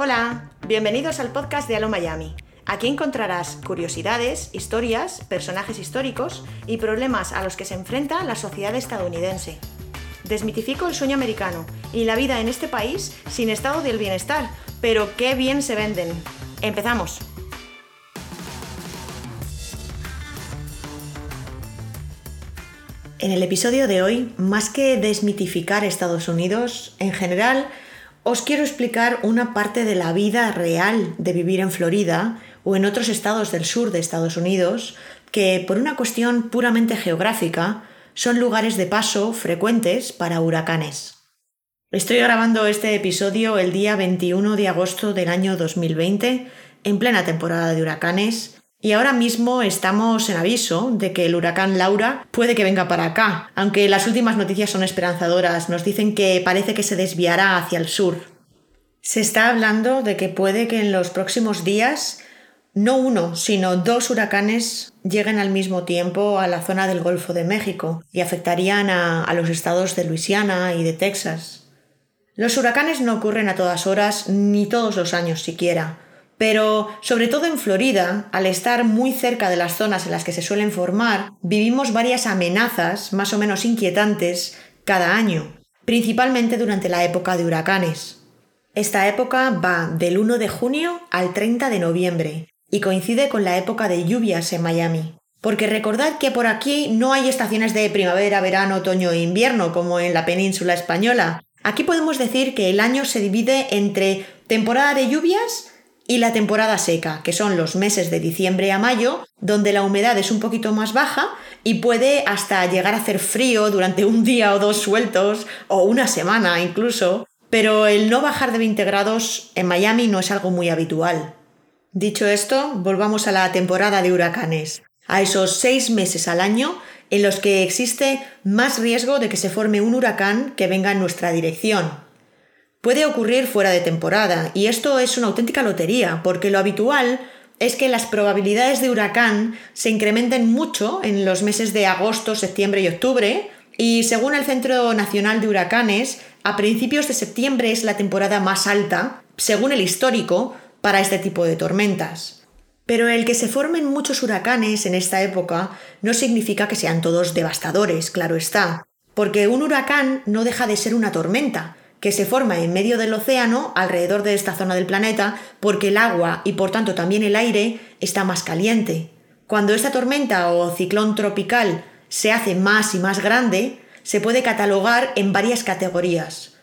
Hola, bienvenidos al podcast de Halo Miami. Aquí encontrarás curiosidades, historias, personajes históricos y problemas a los que se enfrenta la sociedad estadounidense. Desmitifico el sueño americano y la vida en este país sin estado del bienestar, pero qué bien se venden. Empezamos. En el episodio de hoy, más que desmitificar Estados Unidos, en general, os quiero explicar una parte de la vida real de vivir en Florida o en otros estados del sur de Estados Unidos que por una cuestión puramente geográfica son lugares de paso frecuentes para huracanes. Estoy grabando este episodio el día 21 de agosto del año 2020, en plena temporada de huracanes, y ahora mismo estamos en aviso de que el huracán Laura puede que venga para acá, aunque las últimas noticias son esperanzadoras, nos dicen que parece que se desviará hacia el sur. Se está hablando de que puede que en los próximos días no uno, sino dos huracanes lleguen al mismo tiempo a la zona del Golfo de México y afectarían a, a los estados de Luisiana y de Texas. Los huracanes no ocurren a todas horas ni todos los años siquiera, pero sobre todo en Florida, al estar muy cerca de las zonas en las que se suelen formar, vivimos varias amenazas más o menos inquietantes cada año, principalmente durante la época de huracanes. Esta época va del 1 de junio al 30 de noviembre y coincide con la época de lluvias en Miami. Porque recordad que por aquí no hay estaciones de primavera, verano, otoño e invierno como en la península española. Aquí podemos decir que el año se divide entre temporada de lluvias y la temporada seca, que son los meses de diciembre a mayo, donde la humedad es un poquito más baja y puede hasta llegar a hacer frío durante un día o dos sueltos, o una semana incluso, pero el no bajar de 20 grados en Miami no es algo muy habitual. Dicho esto, volvamos a la temporada de huracanes, a esos seis meses al año en los que existe más riesgo de que se forme un huracán que venga en nuestra dirección, puede ocurrir fuera de temporada y esto es una auténtica lotería porque lo habitual es que las probabilidades de huracán se incrementen mucho en los meses de agosto, septiembre y octubre y según el Centro Nacional de Huracanes, a principios de septiembre es la temporada más alta, según el histórico, para este tipo de tormentas. Pero el que se formen muchos huracanes en esta época no significa que sean todos devastadores, claro está, porque un huracán no deja de ser una tormenta, que se forma en medio del océano alrededor de esta zona del planeta porque el agua y por tanto también el aire está más caliente. Cuando esta tormenta o ciclón tropical se hace más y más grande, se puede catalogar en varias categorías.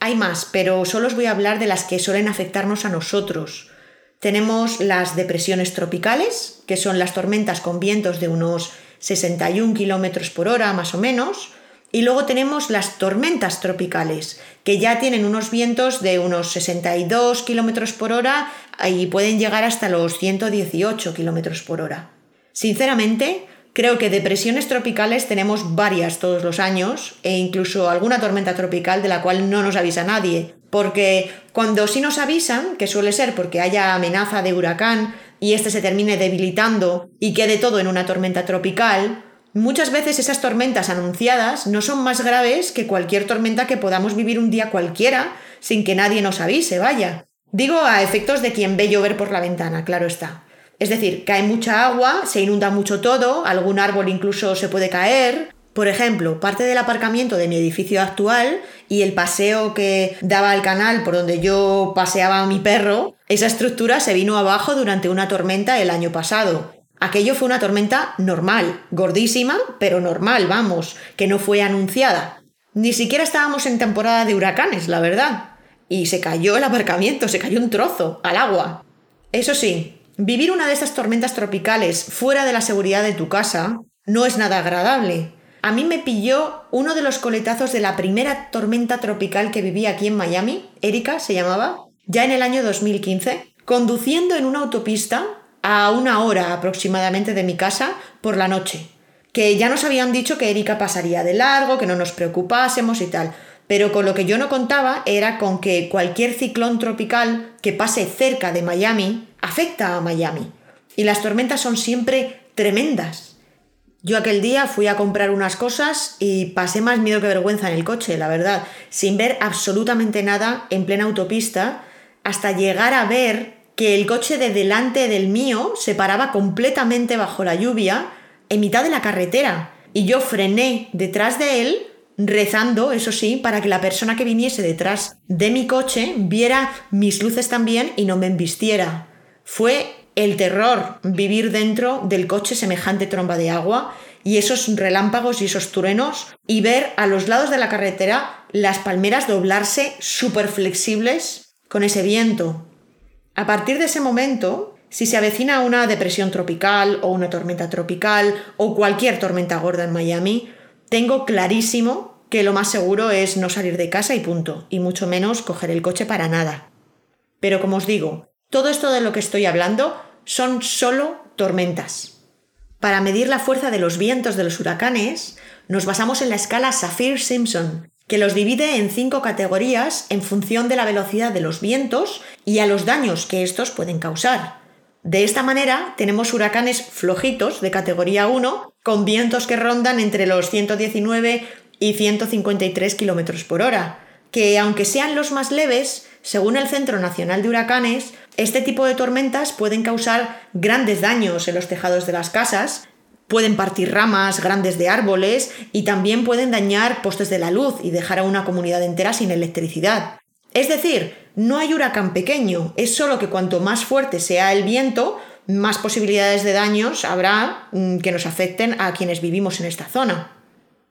Hay más, pero solo os voy a hablar de las que suelen afectarnos a nosotros. Tenemos las depresiones tropicales, que son las tormentas con vientos de unos 61 km por hora más o menos, y luego tenemos las tormentas tropicales, que ya tienen unos vientos de unos 62 km por hora y pueden llegar hasta los 118 km por hora. Sinceramente, creo que depresiones tropicales tenemos varias todos los años e incluso alguna tormenta tropical de la cual no nos avisa nadie, porque cuando sí nos avisan, que suele ser porque haya amenaza de huracán y este se termine debilitando y quede todo en una tormenta tropical, Muchas veces esas tormentas anunciadas no son más graves que cualquier tormenta que podamos vivir un día cualquiera sin que nadie nos avise, vaya. Digo a efectos de quien ve llover por la ventana, claro está. Es decir, cae mucha agua, se inunda mucho todo, algún árbol incluso se puede caer, Por ejemplo, parte del aparcamiento de mi edificio actual y el paseo que daba al canal por donde yo paseaba a mi perro, esa estructura se vino abajo durante una tormenta el año pasado. Aquello fue una tormenta normal, gordísima, pero normal, vamos, que no fue anunciada. Ni siquiera estábamos en temporada de huracanes, la verdad. Y se cayó el aparcamiento, se cayó un trozo al agua. Eso sí, vivir una de estas tormentas tropicales fuera de la seguridad de tu casa no es nada agradable. A mí me pilló uno de los coletazos de la primera tormenta tropical que viví aquí en Miami, Erika se llamaba, ya en el año 2015, conduciendo en una autopista a una hora aproximadamente de mi casa por la noche. Que ya nos habían dicho que Erika pasaría de largo, que no nos preocupásemos y tal. Pero con lo que yo no contaba era con que cualquier ciclón tropical que pase cerca de Miami afecta a Miami. Y las tormentas son siempre tremendas. Yo aquel día fui a comprar unas cosas y pasé más miedo que vergüenza en el coche, la verdad, sin ver absolutamente nada en plena autopista, hasta llegar a ver que el coche de delante del mío se paraba completamente bajo la lluvia en mitad de la carretera. Y yo frené detrás de él, rezando, eso sí, para que la persona que viniese detrás de mi coche viera mis luces también y no me embistiera. Fue el terror vivir dentro del coche semejante tromba de agua y esos relámpagos y esos truenos y ver a los lados de la carretera las palmeras doblarse súper flexibles con ese viento. A partir de ese momento, si se avecina una depresión tropical o una tormenta tropical o cualquier tormenta gorda en Miami, tengo clarísimo que lo más seguro es no salir de casa y punto, y mucho menos coger el coche para nada. Pero como os digo, todo esto de lo que estoy hablando son solo tormentas. Para medir la fuerza de los vientos de los huracanes, nos basamos en la escala Saffir-Simpson, que los divide en cinco categorías en función de la velocidad de los vientos y a los daños que estos pueden causar. De esta manera, tenemos huracanes flojitos de categoría 1 con vientos que rondan entre los 119 y 153 km por hora, que aunque sean los más leves, según el Centro Nacional de Huracanes, este tipo de tormentas pueden causar grandes daños en los tejados de las casas, pueden partir ramas grandes de árboles y también pueden dañar postes de la luz y dejar a una comunidad entera sin electricidad. Es decir, no hay huracán pequeño, es solo que cuanto más fuerte sea el viento, más posibilidades de daños habrá mm, que nos afecten a quienes vivimos en esta zona.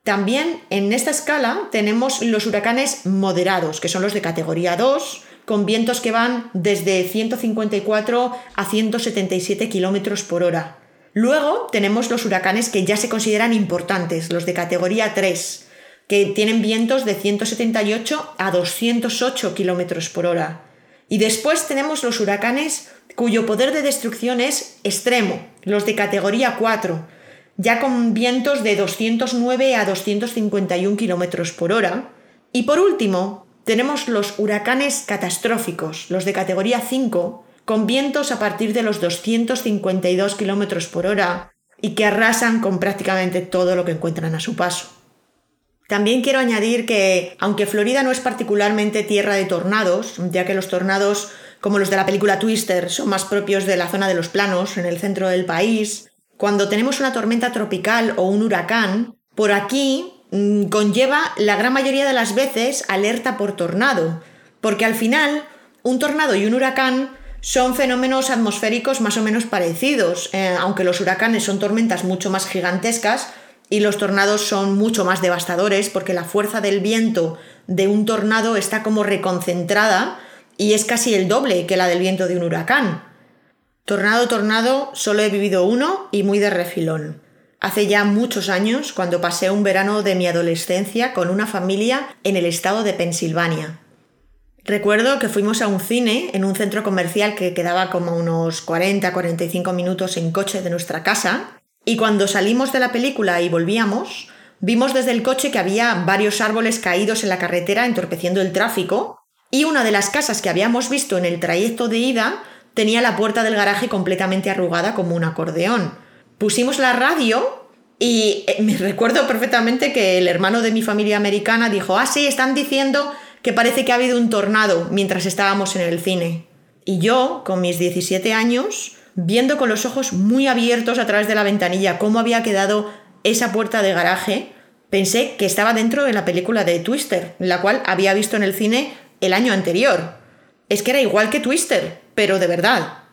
También en esta escala tenemos los huracanes moderados, que son los de categoría 2, con vientos que van desde 154 a 177 kilómetros por hora. Luego tenemos los huracanes que ya se consideran importantes, los de categoría 3, que tienen vientos de 178 a 208 kilómetros por hora. Y después tenemos los huracanes cuyo poder de destrucción es extremo, los de categoría 4, ya con vientos de 209 a 251 kilómetros por hora. Y por último, tenemos los huracanes catastróficos, los de categoría 5, con vientos a partir de los 252 km por hora y que arrasan con prácticamente todo lo que encuentran a su paso. También quiero añadir que, aunque Florida no es particularmente tierra de tornados, ya que los tornados, como los de la película Twister, son más propios de la zona de los planos, en el centro del país, cuando tenemos una tormenta tropical o un huracán, por aquí Mm, conlleva la gran mayoría de las veces alerta por tornado, porque al final un tornado y un huracán son fenómenos atmosféricos más o menos parecidos, eh, aunque los huracanes son tormentas mucho más gigantescas y los tornados son mucho más devastadores porque la fuerza del viento de un tornado está como reconcentrada y es casi el doble que la del viento de un huracán. Tornado, tornado, solo he vivido uno y muy de refilón hace ya muchos años cuando pasé un verano de mi adolescencia con una familia en el estado de Pensilvania. Recuerdo que fuimos a un cine en un centro comercial que quedaba como unos 40-45 minutos en coche de nuestra casa y cuando salimos de la película y volvíamos, vimos desde el coche que había varios árboles caídos en la carretera entorpeciendo el tráfico y una de las casas que habíamos visto en el trayecto de ida tenía la puerta del garaje completamente arrugada como un acordeón. Pusimos la radio y eh, me recuerdo perfectamente que el hermano de mi familia americana dijo, ah, sí, están diciendo que parece que ha habido un tornado mientras estábamos en el cine. Y yo, con mis 17 años, viendo con los ojos muy abiertos a través de la ventanilla cómo había quedado esa puerta de garaje, Pensé que estaba dentro de la película de Twister, la cual había visto en el cine el año anterior. Es que era igual que Twister, pero de verdad.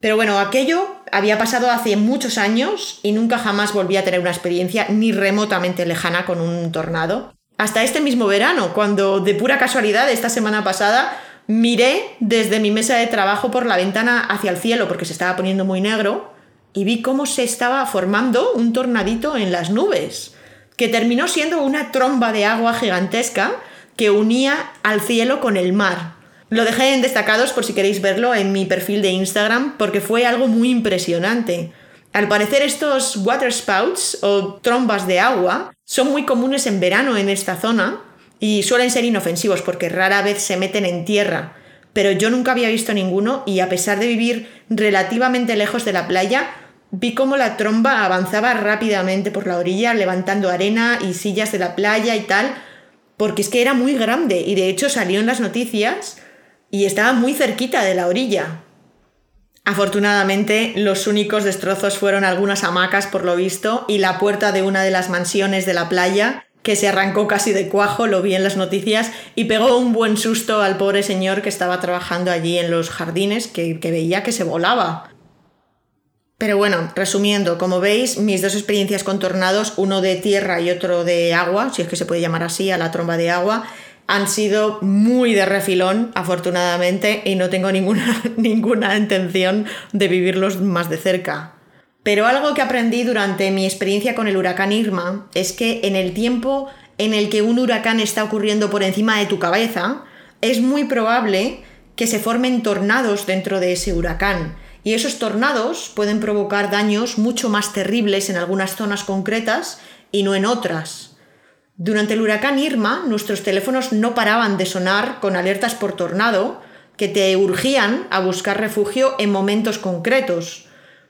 Pero bueno, aquello había pasado hace muchos años y nunca jamás volví a tener una experiencia ni remotamente lejana con un tornado. Hasta este mismo verano, cuando de pura casualidad esta semana pasada miré desde mi mesa de trabajo por la ventana hacia el cielo porque se estaba poniendo muy negro y vi cómo se estaba formando un tornadito en las nubes, que terminó siendo una tromba de agua gigantesca que unía al cielo con el mar. Lo dejé en destacados por si queréis verlo en mi perfil de Instagram porque fue algo muy impresionante. Al parecer estos waterspouts o trombas de agua son muy comunes en verano en esta zona y suelen ser inofensivos porque rara vez se meten en tierra. Pero yo nunca había visto ninguno y a pesar de vivir relativamente lejos de la playa, vi cómo la tromba avanzaba rápidamente por la orilla levantando arena y sillas de la playa y tal, porque es que era muy grande y de hecho salió en las noticias y estaba muy cerquita de la orilla. Afortunadamente, los únicos destrozos fueron algunas hamacas por lo visto y la puerta de una de las mansiones de la playa, que se arrancó casi de cuajo, lo vi en las noticias, y pegó un buen susto al pobre señor que estaba trabajando allí en los jardines, que, que veía que se volaba. Pero bueno, resumiendo, como veis, mis dos experiencias con tornados, uno de tierra y otro de agua, si es que se puede llamar así, a la tromba de agua, han sido muy de refilón, afortunadamente, y no tengo ninguna, ninguna intención de vivirlos más de cerca. Pero algo que aprendí durante mi experiencia con el huracán Irma es que en el tiempo en el que un huracán está ocurriendo por encima de tu cabeza, es muy probable que se formen tornados dentro de ese huracán. Y esos tornados pueden provocar daños mucho más terribles en algunas zonas concretas y no en otras. Durante el huracán Irma, nuestros teléfonos no paraban de sonar con alertas por tornado que te urgían a buscar refugio en momentos concretos.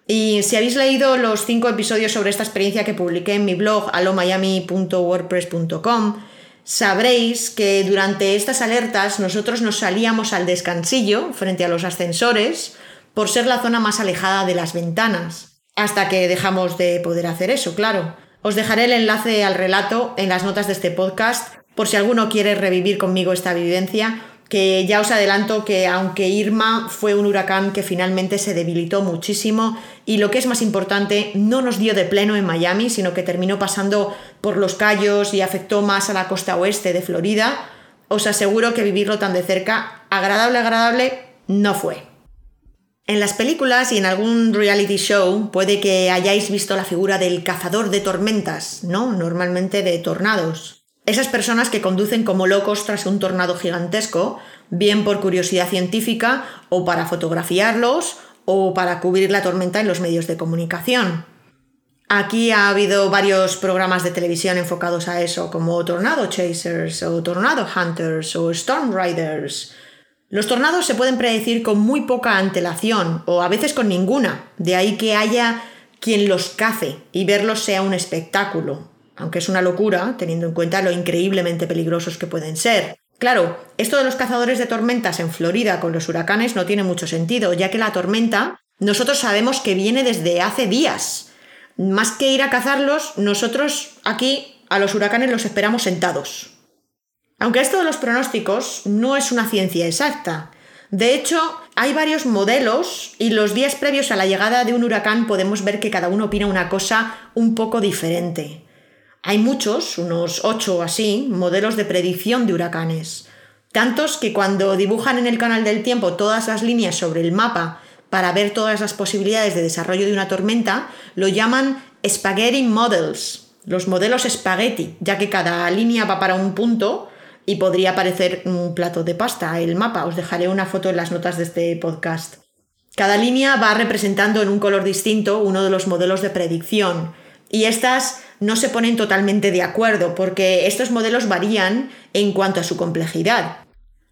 Y si habéis leído los cinco episodios sobre esta experiencia que publiqué en mi blog alomiami.wordpress.com, sabréis que durante estas alertas nosotros nos salíamos al descansillo frente a los ascensores por ser la zona más alejada de las ventanas. Hasta que dejamos de poder hacer eso, claro. Os dejaré el enlace al relato en las notas de este podcast por si alguno quiere revivir conmigo esta vivencia, que ya os adelanto que aunque Irma fue un huracán que finalmente se debilitó muchísimo y lo que es más importante, no nos dio de pleno en Miami, sino que terminó pasando por los Cayos y afectó más a la costa oeste de Florida, os aseguro que vivirlo tan de cerca, agradable, agradable, no fue. En las películas y en algún reality show puede que hayáis visto la figura del cazador de tormentas, ¿no? Normalmente de tornados. Esas personas que conducen como locos tras un tornado gigantesco, bien por curiosidad científica o para fotografiarlos o para cubrir la tormenta en los medios de comunicación. Aquí ha habido varios programas de televisión enfocados a eso, como Tornado Chasers o Tornado Hunters o Storm Riders. Los tornados se pueden predecir con muy poca antelación o a veces con ninguna, de ahí que haya quien los cace y verlos sea un espectáculo, aunque es una locura teniendo en cuenta lo increíblemente peligrosos que pueden ser. Claro, esto de los cazadores de tormentas en Florida con los huracanes no tiene mucho sentido, ya que la tormenta nosotros sabemos que viene desde hace días. Más que ir a cazarlos, nosotros aquí a los huracanes los esperamos sentados. Aunque esto de los pronósticos no es una ciencia exacta. De hecho, hay varios modelos y los días previos a la llegada de un huracán podemos ver que cada uno opina una cosa un poco diferente. Hay muchos, unos ocho o así, modelos de predicción de huracanes. Tantos que cuando dibujan en el canal del tiempo todas las líneas sobre el mapa para ver todas las posibilidades de desarrollo de una tormenta, lo llaman Spaghetti Models, los modelos spaghetti, ya que cada línea va para un punto y podría parecer un plato de pasta el mapa. Os dejaré una foto en las notas de este podcast. Cada línea va representando en un color distinto uno de los modelos de predicción y estas no se ponen totalmente de acuerdo porque estos modelos varían en cuanto a su complejidad.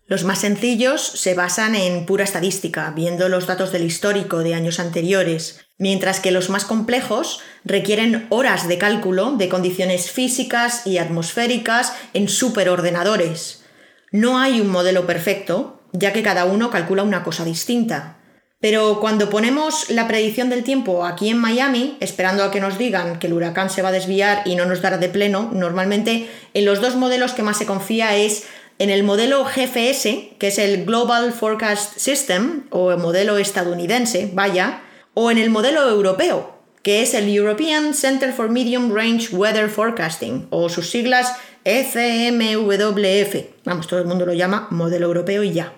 Los más sencillos se basan en pura estadística, viendo los datos del histórico de años anteriores, mientras que los más complejos requieren horas de cálculo de condiciones físicas y atmosféricas en superordenadores. No hay un modelo perfecto, ya que cada uno calcula una cosa distinta. Pero cuando ponemos la predicción del tiempo aquí en Miami, esperando a que nos digan que el huracán se va a desviar y no nos dará de pleno, normalmente en los dos modelos que más se confía es en el modelo GFS, que es el Global Forecast System, o el modelo estadounidense, vaya, o en el modelo europeo, que es el European Center for Medium Range Weather Forecasting, o sus siglas ECMWF. Vamos, todo el mundo lo llama modelo europeo y ya.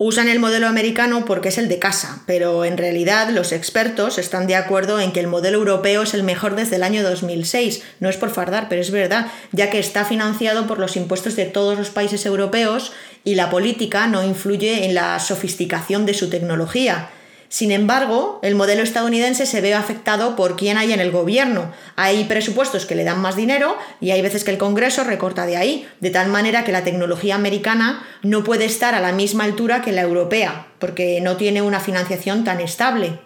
Usan el modelo americano porque es el de casa, pero en realidad los expertos están de acuerdo en que el modelo europeo es el mejor desde el año 2006. No es por fardar, pero es verdad, ya que está financiado por los impuestos de todos los países europeos y la política no influye en la sofisticación de su tecnología. Sin embargo, el modelo estadounidense se ve afectado por quién hay en el gobierno. Hay presupuestos que le dan más dinero y hay veces que el Congreso recorta de ahí, de tal manera que la tecnología americana no puede estar a la misma altura que la europea, porque no tiene una financiación tan estable.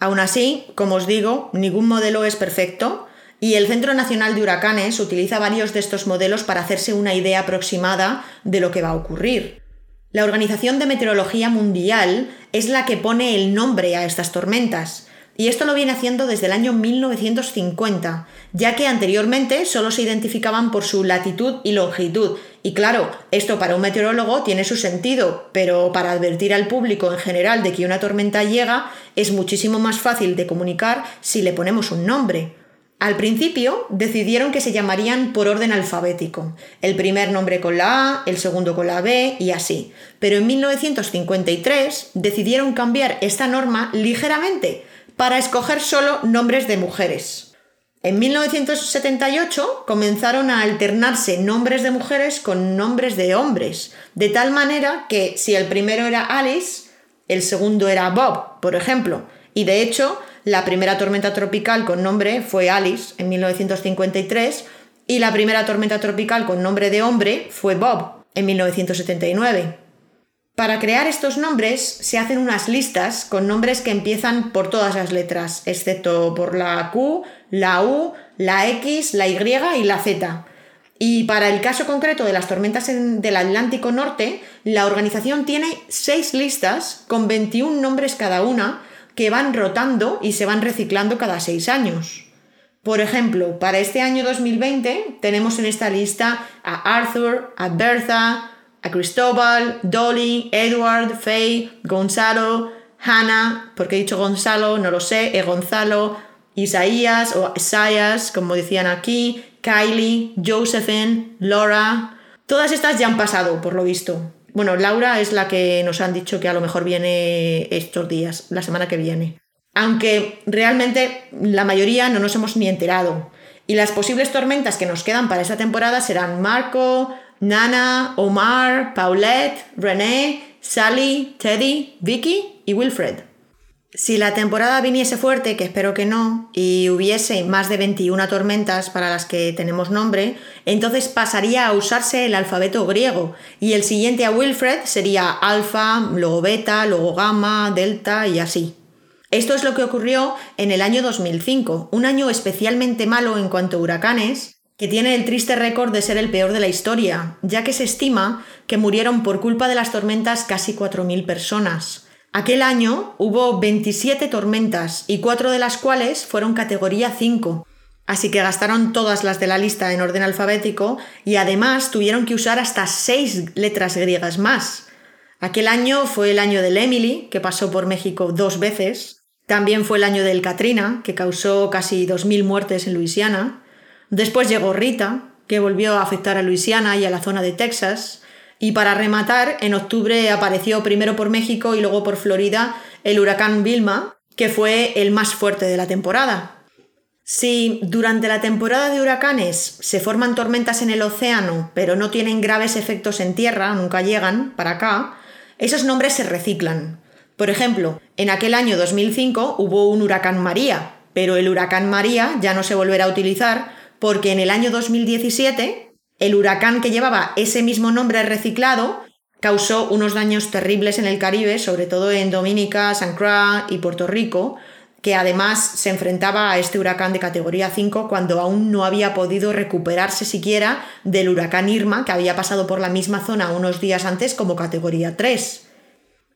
Aún así, como os digo, ningún modelo es perfecto y el Centro Nacional de Huracanes utiliza varios de estos modelos para hacerse una idea aproximada de lo que va a ocurrir. La Organización de Meteorología Mundial es la que pone el nombre a estas tormentas, y esto lo viene haciendo desde el año 1950, ya que anteriormente solo se identificaban por su latitud y longitud. Y claro, esto para un meteorólogo tiene su sentido, pero para advertir al público en general de que una tormenta llega es muchísimo más fácil de comunicar si le ponemos un nombre. Al principio decidieron que se llamarían por orden alfabético, el primer nombre con la A, el segundo con la B y así. Pero en 1953 decidieron cambiar esta norma ligeramente para escoger solo nombres de mujeres. En 1978 comenzaron a alternarse nombres de mujeres con nombres de hombres, de tal manera que si el primero era Alice, el segundo era Bob, por ejemplo, y de hecho la primera tormenta tropical con nombre fue Alice en 1953 y la primera tormenta tropical con nombre de hombre fue Bob en 1979. Para crear estos nombres se hacen unas listas con nombres que empiezan por todas las letras, excepto por la Q, la U, la X, la Y y la Z. Y para el caso concreto de las tormentas del Atlántico Norte, la organización tiene seis listas con 21 nombres cada una que van rotando y se van reciclando cada seis años. Por ejemplo, para este año 2020 tenemos en esta lista a Arthur, a Bertha, a Cristóbal, Dolly, Edward, Faye, Gonzalo, Hannah, porque he dicho Gonzalo, no lo sé, e Gonzalo, Isaías o Isaias, como decían aquí, Kylie, Josephine, Laura. Todas estas ya han pasado, por lo visto. Bueno, Laura es la que nos han dicho que a lo mejor viene estos días, la semana que viene. Aunque realmente la mayoría no nos hemos ni enterado. Y las posibles tormentas que nos quedan para esta temporada serán Marco, Nana, Omar, Paulette, René, Sally, Teddy, Vicky y Wilfred. Si la temporada viniese fuerte, que espero que no, y hubiese más de 21 tormentas para las que tenemos nombre, entonces pasaría a usarse el alfabeto griego y el siguiente a Wilfred sería alfa, luego beta, luego gamma, delta y así. Esto es lo que ocurrió en el año 2005, un año especialmente malo en cuanto a huracanes, que tiene el triste récord de ser el peor de la historia, ya que se estima que murieron por culpa de las tormentas casi 4.000 personas. Aquel año hubo 27 tormentas y cuatro de las cuales fueron categoría 5, así que gastaron todas las de la lista en orden alfabético y además tuvieron que usar hasta seis letras griegas más. Aquel año fue el año del Emily, que pasó por México dos veces. También fue el año del Katrina, que causó casi 2.000 muertes en Luisiana. Después llegó Rita, que volvió a afectar a Luisiana y a la zona de Texas. Y para rematar, en octubre apareció primero por México y luego por Florida el huracán Vilma, que fue el más fuerte de la temporada. Si durante la temporada de huracanes se forman tormentas en el océano, pero no tienen graves efectos en tierra, nunca llegan para acá, esos nombres se reciclan. Por ejemplo, en aquel año 2005 hubo un huracán María, pero el huracán María ya no se volverá a utilizar porque en el año 2017 el huracán que llevaba ese mismo nombre reciclado causó unos daños terribles en el Caribe, sobre todo en Dominica, San Croix y Puerto Rico, que además se enfrentaba a este huracán de categoría 5 cuando aún no había podido recuperarse siquiera del huracán Irma, que había pasado por la misma zona unos días antes como categoría 3.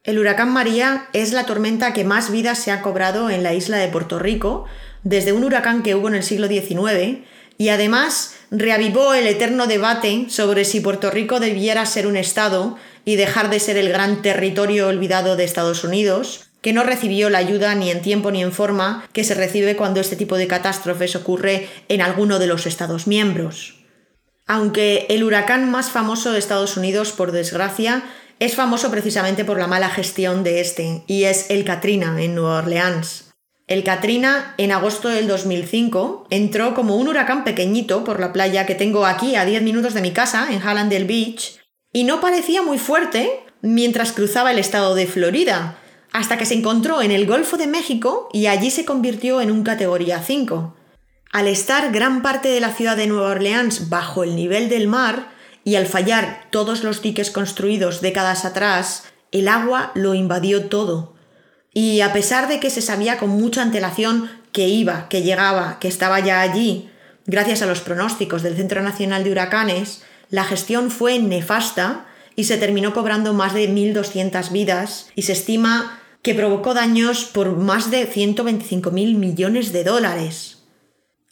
El huracán María es la tormenta que más vidas se ha cobrado en la isla de Puerto Rico desde un huracán que hubo en el siglo XIX y además reavivó el eterno debate sobre si Puerto Rico debiera ser un Estado y dejar de ser el gran territorio olvidado de Estados Unidos, que no recibió la ayuda ni en tiempo ni en forma que se recibe cuando este tipo de catástrofes ocurre en alguno de los Estados miembros. Aunque el huracán más famoso de Estados Unidos, por desgracia, es famoso precisamente por la mala gestión de este, y es el Katrina en Nueva Orleans. El Katrina, en agosto del 2005, entró como un huracán pequeñito por la playa que tengo aquí a 10 minutos de mi casa, en Hallandale Beach, y no parecía muy fuerte mientras cruzaba el estado de Florida, hasta que se encontró en el Golfo de México y allí se convirtió en un categoría 5. Al estar gran parte de la ciudad de Nueva Orleans bajo el nivel del mar y al fallar todos los diques construidos décadas atrás, el agua lo invadió todo. Y a pesar de que se sabía con mucha antelación que iba, que llegaba, que estaba ya allí, gracias a los pronósticos del Centro Nacional de Huracanes, la gestión fue nefasta y se terminó cobrando más de 1.200 vidas y se estima que provocó daños por más de 125.000 millones de dólares.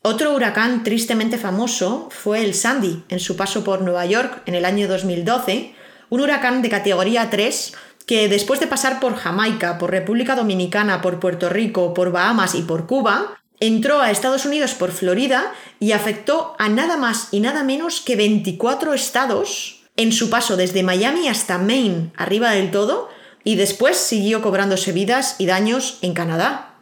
Otro huracán tristemente famoso fue el Sandy en su paso por Nueva York en el año 2012, un huracán de categoría 3 que después de pasar por Jamaica, por República Dominicana, por Puerto Rico, por Bahamas y por Cuba, entró a Estados Unidos por Florida y afectó a nada más y nada menos que 24 estados en su paso desde Miami hasta Maine, arriba del todo, y después siguió cobrándose vidas y daños en Canadá.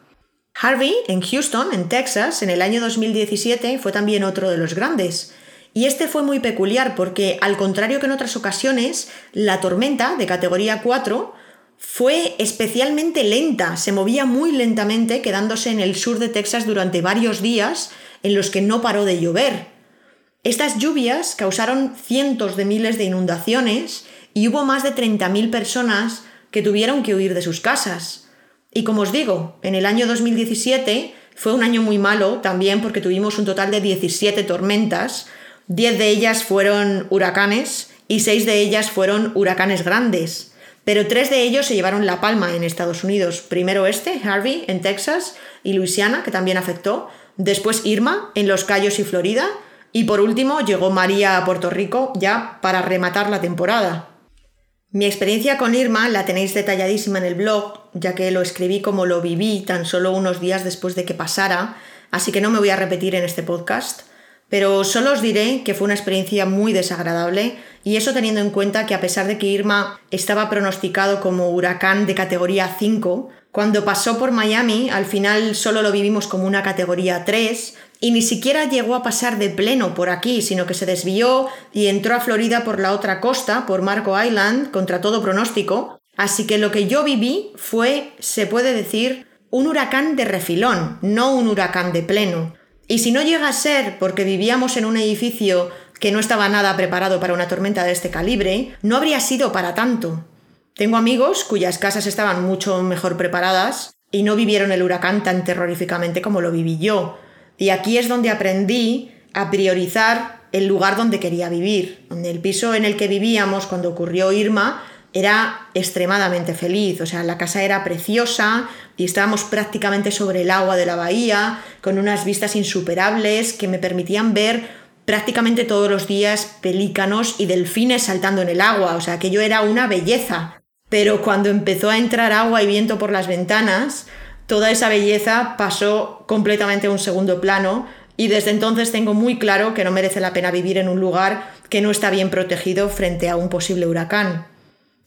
Harvey, en Houston, en Texas, en el año 2017, fue también otro de los grandes. Y este fue muy peculiar porque, al contrario que en otras ocasiones, la tormenta de categoría 4 fue especialmente lenta, se movía muy lentamente, quedándose en el sur de Texas durante varios días en los que no paró de llover. Estas lluvias causaron cientos de miles de inundaciones y hubo más de 30.000 personas que tuvieron que huir de sus casas. Y como os digo, en el año 2017 fue un año muy malo también porque tuvimos un total de 17 tormentas, 10 de ellas fueron huracanes y 6 de ellas fueron huracanes grandes. Pero tres de ellos se llevaron la palma en Estados Unidos. Primero este, Harvey, en Texas y Luisiana, que también afectó. Después Irma, en Los Cayos y Florida. Y por último llegó María a Puerto Rico ya para rematar la temporada. Mi experiencia con Irma la tenéis detalladísima en el blog, ya que lo escribí como lo viví tan solo unos días después de que pasara, así que no me voy a repetir en este podcast, pero solo os diré que fue una experiencia muy desagradable y eso teniendo en cuenta que a pesar de que Irma estaba pronosticado como huracán de categoría 5, cuando pasó por Miami al final solo lo vivimos como una categoría 3 y ni siquiera llegó a pasar de pleno por aquí, sino que se desvió y entró a Florida por la otra costa, por Marco Island, contra todo pronóstico. Así que lo que yo viví fue, se puede decir, un huracán de refilón, no un huracán de pleno. Y si no llega a ser porque vivíamos en un edificio que no estaba nada preparado para una tormenta de este calibre, no habría sido para tanto. Tengo amigos cuyas casas estaban mucho mejor preparadas y no vivieron el huracán tan terroríficamente como lo viví yo. Y aquí es donde aprendí a priorizar el lugar donde quería vivir, el piso en el que vivíamos cuando ocurrió Irma era extremadamente feliz, o sea, la casa era preciosa y estábamos prácticamente sobre el agua de la bahía, con unas vistas insuperables que me permitían ver prácticamente todos los días pelícanos y delfines saltando en el agua, o sea, aquello era una belleza. Pero cuando empezó a entrar agua y viento por las ventanas, toda esa belleza pasó completamente a un segundo plano y desde entonces tengo muy claro que no merece la pena vivir en un lugar que no está bien protegido frente a un posible huracán.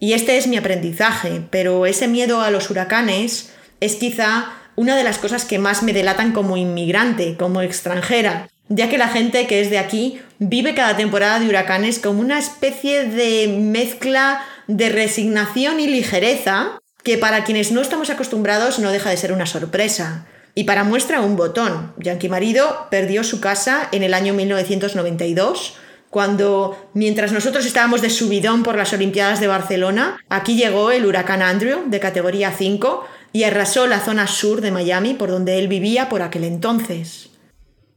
Y este es mi aprendizaje, pero ese miedo a los huracanes es quizá una de las cosas que más me delatan como inmigrante, como extranjera, ya que la gente que es de aquí vive cada temporada de huracanes como una especie de mezcla de resignación y ligereza que para quienes no estamos acostumbrados no deja de ser una sorpresa. Y para muestra un botón, Yankee Marido perdió su casa en el año 1992, cuando mientras nosotros estábamos de subidón por las Olimpiadas de Barcelona, aquí llegó el huracán Andrew de categoría 5 y arrasó la zona sur de Miami por donde él vivía por aquel entonces.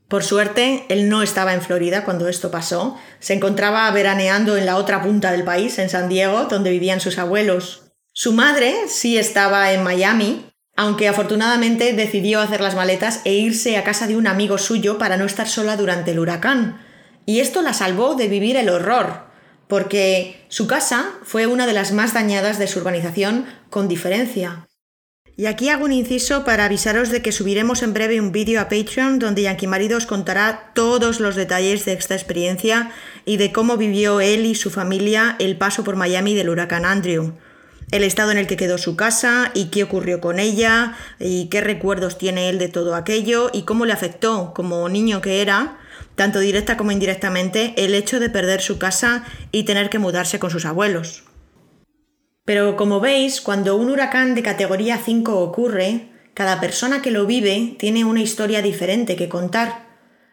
Por suerte, él no estaba en Florida cuando esto pasó, se encontraba veraneando en la otra punta del país, en San Diego, donde vivían sus abuelos. Su madre sí estaba en Miami, aunque afortunadamente decidió hacer las maletas e irse a casa de un amigo suyo para no estar sola durante el huracán. Y esto la salvó de vivir el horror, porque su casa fue una de las más dañadas de su urbanización con diferencia. Y aquí hago un inciso para avisaros de que subiremos en breve un vídeo a Patreon donde Yankee Marido os contará todos los detalles de esta experiencia y de cómo vivió él y su familia el paso por Miami del huracán Andrew el estado en el que quedó su casa y qué ocurrió con ella y qué recuerdos tiene él de todo aquello y cómo le afectó como niño que era, tanto directa como indirectamente, el hecho de perder su casa y tener que mudarse con sus abuelos. Pero como veis, cuando un huracán de categoría 5 ocurre, cada persona que lo vive tiene una historia diferente que contar.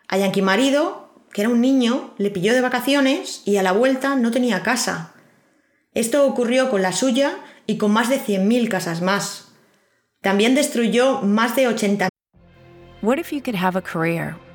A Yankee Marido, que era un niño, le pilló de vacaciones y a la vuelta no tenía casa. Esto ocurrió con la suya y con más de 100.000 casas más. También destruyó más de 80. What if you could have a career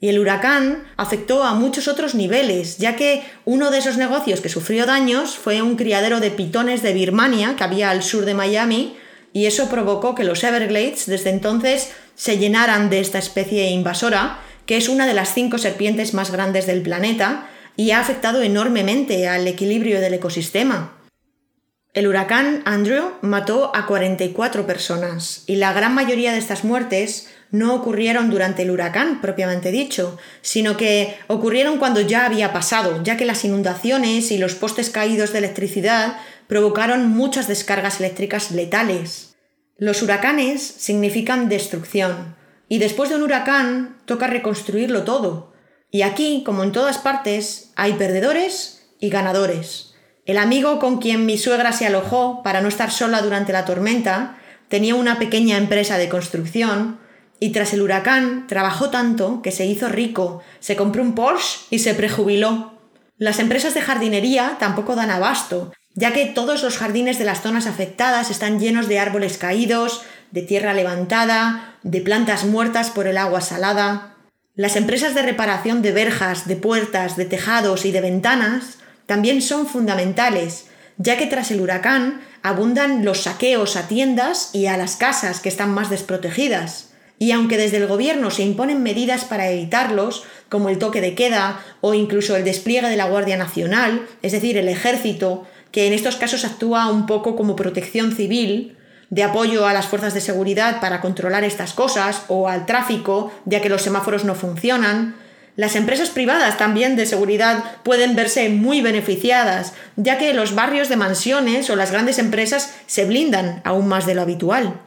Y el huracán afectó a muchos otros niveles, ya que uno de esos negocios que sufrió daños fue un criadero de pitones de Birmania que había al sur de Miami, y eso provocó que los Everglades desde entonces se llenaran de esta especie invasora, que es una de las cinco serpientes más grandes del planeta, y ha afectado enormemente al equilibrio del ecosistema. El huracán Andrew mató a 44 personas, y la gran mayoría de estas muertes no ocurrieron durante el huracán propiamente dicho, sino que ocurrieron cuando ya había pasado, ya que las inundaciones y los postes caídos de electricidad provocaron muchas descargas eléctricas letales. Los huracanes significan destrucción, y después de un huracán toca reconstruirlo todo. Y aquí, como en todas partes, hay perdedores y ganadores. El amigo con quien mi suegra se alojó para no estar sola durante la tormenta tenía una pequeña empresa de construcción y tras el huracán trabajó tanto que se hizo rico, se compró un Porsche y se prejubiló. Las empresas de jardinería tampoco dan abasto, ya que todos los jardines de las zonas afectadas están llenos de árboles caídos, de tierra levantada, de plantas muertas por el agua salada. Las empresas de reparación de verjas, de puertas, de tejados y de ventanas también son fundamentales, ya que tras el huracán abundan los saqueos a tiendas y a las casas que están más desprotegidas. Y aunque desde el gobierno se imponen medidas para evitarlos, como el toque de queda o incluso el despliegue de la Guardia Nacional, es decir, el ejército, que en estos casos actúa un poco como protección civil, de apoyo a las fuerzas de seguridad para controlar estas cosas o al tráfico, ya que los semáforos no funcionan, las empresas privadas también de seguridad pueden verse muy beneficiadas, ya que los barrios de mansiones o las grandes empresas se blindan aún más de lo habitual.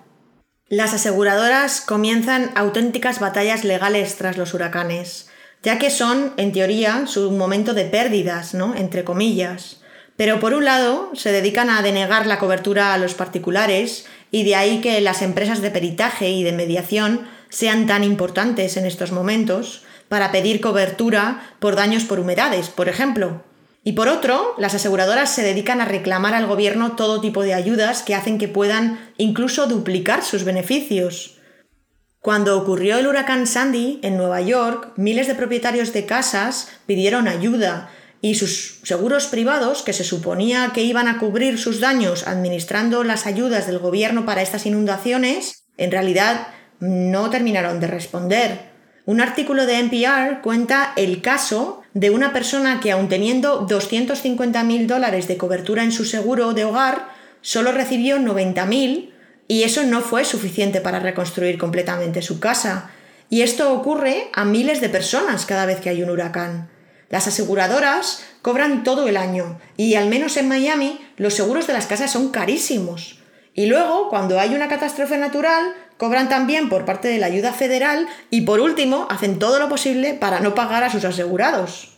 Las aseguradoras comienzan auténticas batallas legales tras los huracanes, ya que son, en teoría, su momento de pérdidas, ¿no? Entre comillas. Pero por un lado, se dedican a denegar la cobertura a los particulares y de ahí que las empresas de peritaje y de mediación sean tan importantes en estos momentos para pedir cobertura por daños por humedades, por ejemplo, y por otro, las aseguradoras se dedican a reclamar al gobierno todo tipo de ayudas que hacen que puedan incluso duplicar sus beneficios. Cuando ocurrió el huracán Sandy en Nueva York, miles de propietarios de casas pidieron ayuda y sus seguros privados, que se suponía que iban a cubrir sus daños administrando las ayudas del gobierno para estas inundaciones, en realidad no terminaron de responder. Un artículo de NPR cuenta el caso de una persona que aun teniendo 250.000 dólares de cobertura en su seguro de hogar, solo recibió 90.000 y eso no fue suficiente para reconstruir completamente su casa. Y esto ocurre a miles de personas cada vez que hay un huracán. Las aseguradoras cobran todo el año y al menos en Miami los seguros de las casas son carísimos. Y luego, cuando hay una catástrofe natural, cobran también por parte de la ayuda federal y por último hacen todo lo posible para no pagar a sus asegurados.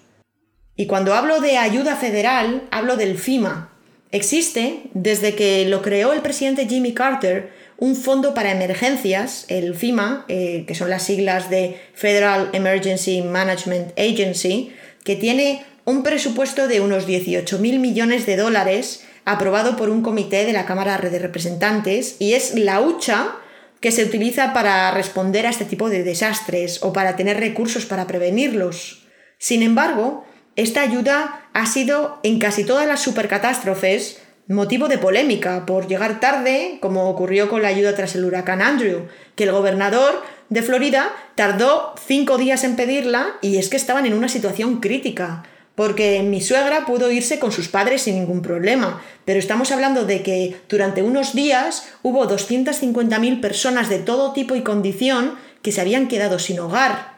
Y cuando hablo de ayuda federal, hablo del FIMA. Existe, desde que lo creó el presidente Jimmy Carter, un fondo para emergencias, el FIMA, eh, que son las siglas de Federal Emergency Management Agency, que tiene un presupuesto de unos 18 mil millones de dólares aprobado por un comité de la Cámara de Representantes y es la hucha que se utiliza para responder a este tipo de desastres o para tener recursos para prevenirlos. Sin embargo, esta ayuda ha sido en casi todas las supercatástrofes motivo de polémica por llegar tarde, como ocurrió con la ayuda tras el huracán Andrew, que el gobernador de Florida tardó cinco días en pedirla y es que estaban en una situación crítica porque mi suegra pudo irse con sus padres sin ningún problema, pero estamos hablando de que durante unos días hubo 250.000 personas de todo tipo y condición que se habían quedado sin hogar.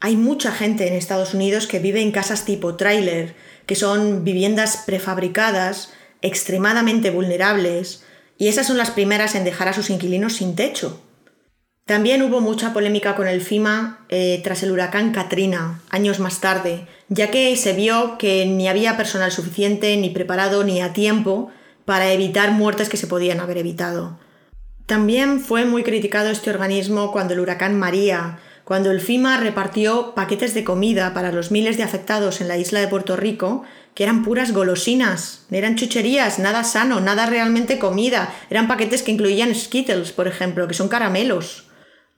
Hay mucha gente en Estados Unidos que vive en casas tipo trailer, que son viviendas prefabricadas, extremadamente vulnerables, y esas son las primeras en dejar a sus inquilinos sin techo. También hubo mucha polémica con el FIMA eh, tras el huracán Katrina, años más tarde, ya que se vio que ni había personal suficiente, ni preparado, ni a tiempo para evitar muertes que se podían haber evitado. También fue muy criticado este organismo cuando el huracán María, cuando el FIMA repartió paquetes de comida para los miles de afectados en la isla de Puerto Rico, que eran puras golosinas, eran chucherías, nada sano, nada realmente comida, eran paquetes que incluían Skittles, por ejemplo, que son caramelos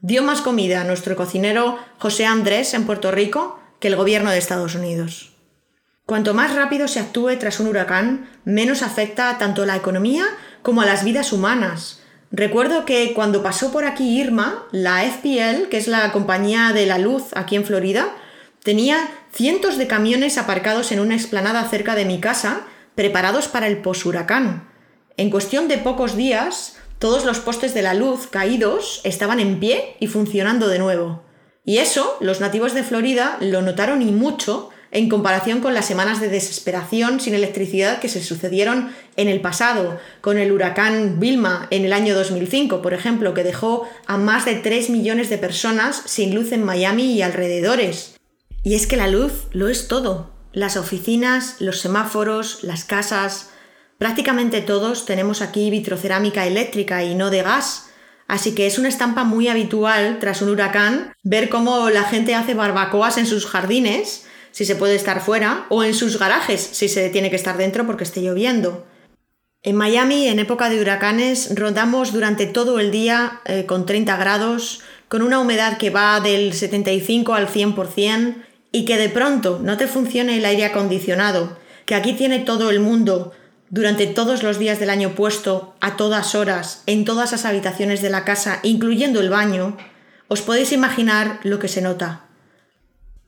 dio más comida a nuestro cocinero José Andrés en Puerto Rico que el gobierno de Estados Unidos. Cuanto más rápido se actúe tras un huracán, menos afecta tanto a la economía como a las vidas humanas. Recuerdo que cuando pasó por aquí Irma, la FPL, que es la compañía de la luz aquí en Florida, tenía cientos de camiones aparcados en una explanada cerca de mi casa, preparados para el poshuracán. En cuestión de pocos días, todos los postes de la luz caídos estaban en pie y funcionando de nuevo. Y eso los nativos de Florida lo notaron y mucho en comparación con las semanas de desesperación sin electricidad que se sucedieron en el pasado, con el huracán Vilma en el año 2005, por ejemplo, que dejó a más de 3 millones de personas sin luz en Miami y alrededores. Y es que la luz lo es todo. Las oficinas, los semáforos, las casas, Prácticamente todos tenemos aquí vitrocerámica eléctrica y no de gas, así que es una estampa muy habitual tras un huracán ver cómo la gente hace barbacoas en sus jardines, si se puede estar fuera, o en sus garajes, si se tiene que estar dentro porque esté lloviendo. En Miami, en época de huracanes, rodamos durante todo el día eh, con 30 grados, con una humedad que va del 75 al 100% y que de pronto no te funcione el aire acondicionado, que aquí tiene todo el mundo durante todos los días del año puesto, a todas horas, en todas las habitaciones de la casa, incluyendo el baño, os podéis imaginar lo que se nota.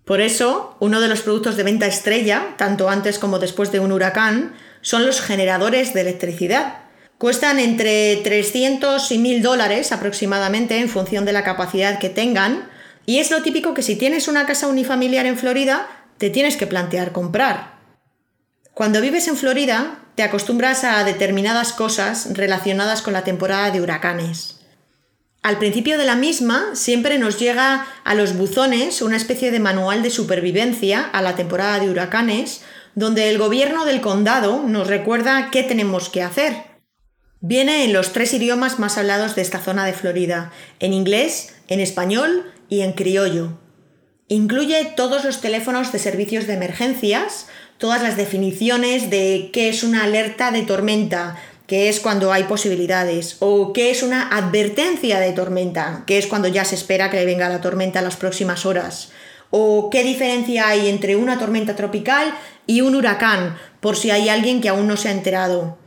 Por eso, uno de los productos de venta estrella, tanto antes como después de un huracán, son los generadores de electricidad. Cuestan entre 300 y 1000 dólares aproximadamente en función de la capacidad que tengan, y es lo típico que si tienes una casa unifamiliar en Florida, te tienes que plantear comprar. Cuando vives en Florida, te acostumbras a determinadas cosas relacionadas con la temporada de huracanes. Al principio de la misma siempre nos llega a los buzones una especie de manual de supervivencia a la temporada de huracanes, donde el gobierno del condado nos recuerda qué tenemos que hacer. Viene en los tres idiomas más hablados de esta zona de Florida, en inglés, en español y en criollo. Incluye todos los teléfonos de servicios de emergencias, todas las definiciones de qué es una alerta de tormenta, qué es cuando hay posibilidades, o qué es una advertencia de tormenta, que es cuando ya se espera que le venga la tormenta en las próximas horas, o qué diferencia hay entre una tormenta tropical y un huracán, por si hay alguien que aún no se ha enterado.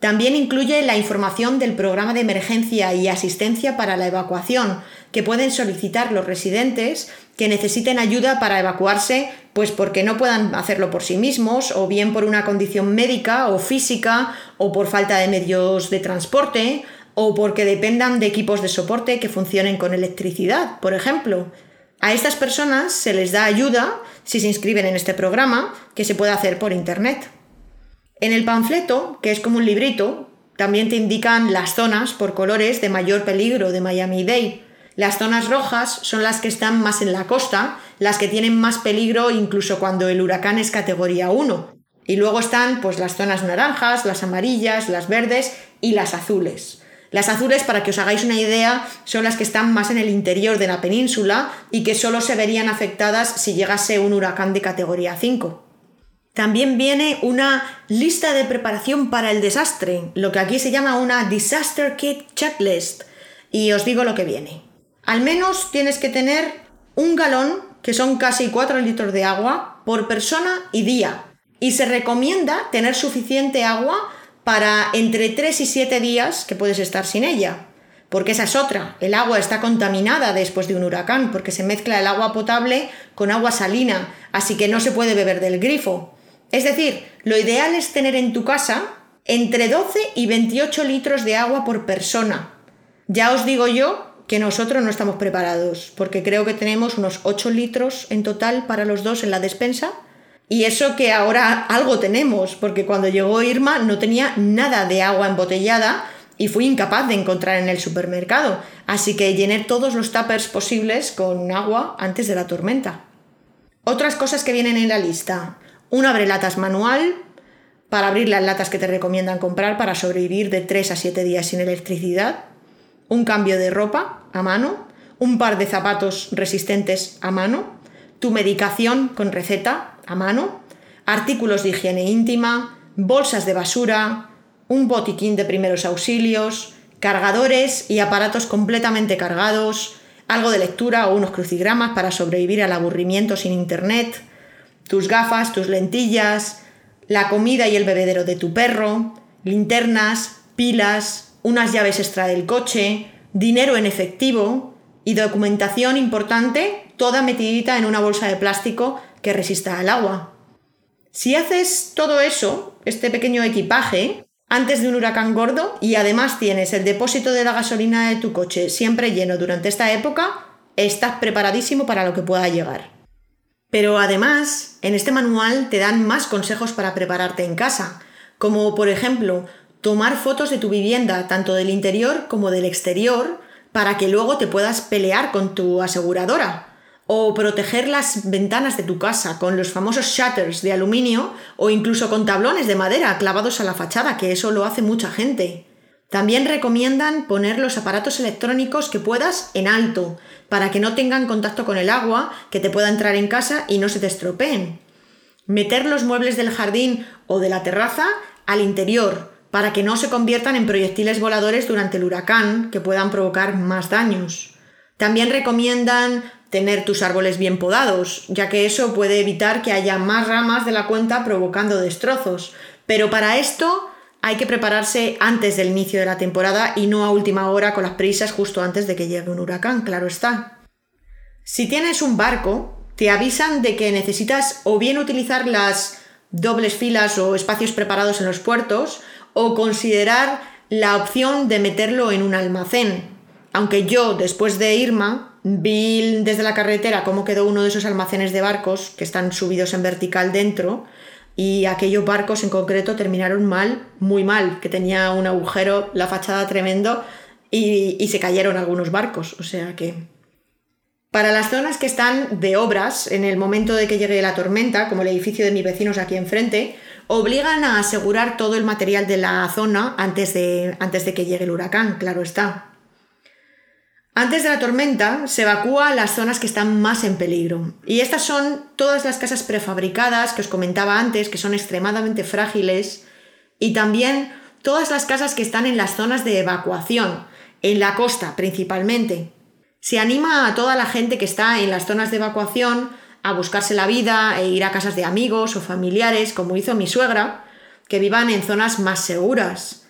También incluye la información del programa de emergencia y asistencia para la evacuación, que pueden solicitar los residentes que necesiten ayuda para evacuarse, pues porque no puedan hacerlo por sí mismos, o bien por una condición médica o física, o por falta de medios de transporte, o porque dependan de equipos de soporte que funcionen con electricidad, por ejemplo. A estas personas se les da ayuda si se inscriben en este programa, que se puede hacer por Internet. En el panfleto, que es como un librito, también te indican las zonas por colores de mayor peligro de Miami-Dade. Las zonas rojas son las que están más en la costa, las que tienen más peligro incluso cuando el huracán es categoría 1. Y luego están pues las zonas naranjas, las amarillas, las verdes y las azules. Las azules, para que os hagáis una idea, son las que están más en el interior de la península y que solo se verían afectadas si llegase un huracán de categoría 5. También viene una lista de preparación para el desastre, lo que aquí se llama una Disaster Kit Checklist. Y os digo lo que viene. Al menos tienes que tener un galón, que son casi 4 litros de agua, por persona y día. Y se recomienda tener suficiente agua para entre 3 y 7 días que puedes estar sin ella. Porque esa es otra. El agua está contaminada después de un huracán, porque se mezcla el agua potable con agua salina, así que no se puede beber del grifo. Es decir, lo ideal es tener en tu casa entre 12 y 28 litros de agua por persona. Ya os digo yo que nosotros no estamos preparados, porque creo que tenemos unos 8 litros en total para los dos en la despensa y eso que ahora algo tenemos, porque cuando llegó Irma no tenía nada de agua embotellada y fui incapaz de encontrar en el supermercado. Así que llené todos los tuppers posibles con agua antes de la tormenta. Otras cosas que vienen en la lista. Un abrelatas manual para abrir las latas que te recomiendan comprar para sobrevivir de 3 a 7 días sin electricidad. Un cambio de ropa a mano. Un par de zapatos resistentes a mano. Tu medicación con receta a mano, artículos de higiene íntima, bolsas de basura, un botiquín de primeros auxilios, cargadores y aparatos completamente cargados, algo de lectura o unos crucigramas para sobrevivir al aburrimiento sin internet, tus gafas, tus lentillas, la comida y el bebedero de tu perro, linternas, pilas, unas llaves extra del coche, dinero en efectivo y documentación importante, toda metidita en una bolsa de plástico que resista al agua. Si haces todo eso, este pequeño equipaje, antes de un huracán gordo y además tienes el depósito de la gasolina de tu coche siempre lleno durante esta época, estás preparadísimo para lo que pueda llegar. Pero además, en este manual te dan más consejos para prepararte en casa, como por ejemplo tomar fotos de tu vivienda, tanto del interior como del exterior, para que luego te puedas pelear con tu aseguradora o proteger las ventanas de tu casa con los famosos shutters de aluminio o incluso con tablones de madera clavados a la fachada, que eso lo hace mucha gente. También recomiendan poner los aparatos electrónicos que puedas en alto, para que no tengan contacto con el agua, que te pueda entrar en casa y no se te estropeen. Meter los muebles del jardín o de la terraza al interior, para que no se conviertan en proyectiles voladores durante el huracán, que puedan provocar más daños. También recomiendan tener tus árboles bien podados, ya que eso puede evitar que haya más ramas de la cuenta provocando destrozos. Pero para esto hay que prepararse antes del inicio de la temporada y no a última hora con las prisas justo antes de que llegue un huracán, claro está. Si tienes un barco, te avisan de que necesitas o bien utilizar las dobles filas o espacios preparados en los puertos o considerar la opción de meterlo en un almacén. Aunque yo, después de Irma, vi desde la carretera cómo quedó uno de esos almacenes de barcos que están subidos en vertical dentro y aquellos barcos en concreto terminaron mal, muy mal, que tenía un agujero, la fachada tremendo y, y se cayeron algunos barcos. O sea que... Para las zonas que están de obras, en el momento de que llegue la tormenta, como el edificio de mis vecinos aquí enfrente, obligan a asegurar todo el material de la zona antes de, antes de que llegue el huracán, claro está. Antes de la tormenta se evacúa las zonas que están más en peligro. Y estas son todas las casas prefabricadas que os comentaba antes, que son extremadamente frágiles, y también todas las casas que están en las zonas de evacuación, en la costa principalmente. Se anima a toda la gente que está en las zonas de evacuación a buscarse la vida e ir a casas de amigos o familiares, como hizo mi suegra, que vivan en zonas más seguras.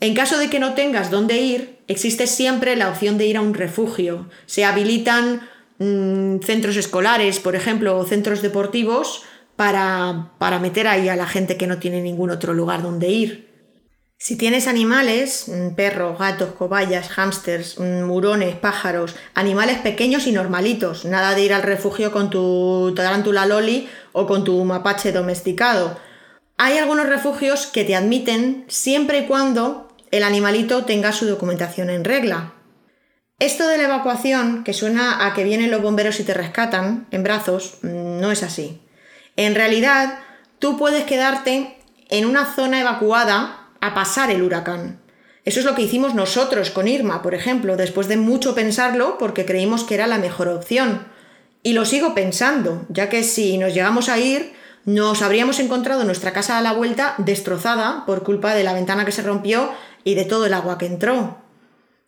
En caso de que no tengas dónde ir, existe siempre la opción de ir a un refugio. Se habilitan mm, centros escolares, por ejemplo, o centros deportivos para, para meter ahí a la gente que no tiene ningún otro lugar donde ir. Si tienes animales, mm, perros, gatos, cobayas, hámsters, mm, murones, pájaros, animales pequeños y normalitos, nada de ir al refugio con tu tarántula loli o con tu mapache domesticado. Hay algunos refugios que te admiten siempre y cuando el animalito tenga su documentación en regla. Esto de la evacuación, que suena a que vienen los bomberos y te rescatan en brazos, mm, no es así. En realidad, tú puedes quedarte en una zona evacuada a pasar el huracán. Eso es lo que hicimos nosotros con Irma, por ejemplo, después de mucho pensarlo porque creímos que era la mejor opción. Y lo sigo pensando, ya que si nos llegamos a ir, nos habríamos encontrado nuestra casa a la vuelta destrozada por culpa de la ventana que se rompió y de todo el agua que entró.